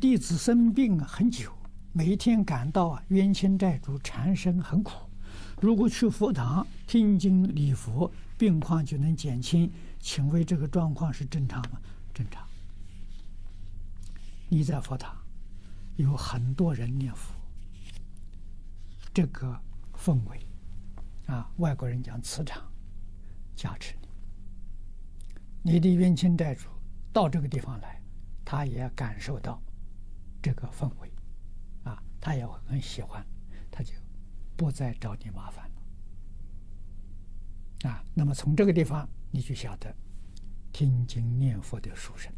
弟子生病很久，每天感到啊冤亲债主缠身很苦。如果去佛堂听经礼佛，病况就能减轻。请问这个状况是正常吗？正常。你在佛堂有很多人念佛，这个氛围啊，外国人讲磁场加持你，你的冤亲债主到这个地方来，他也感受到这个氛围，啊，他也会很喜欢，他就不再找你麻烦了，啊，那么从这个地方你就晓得听经念佛的书生。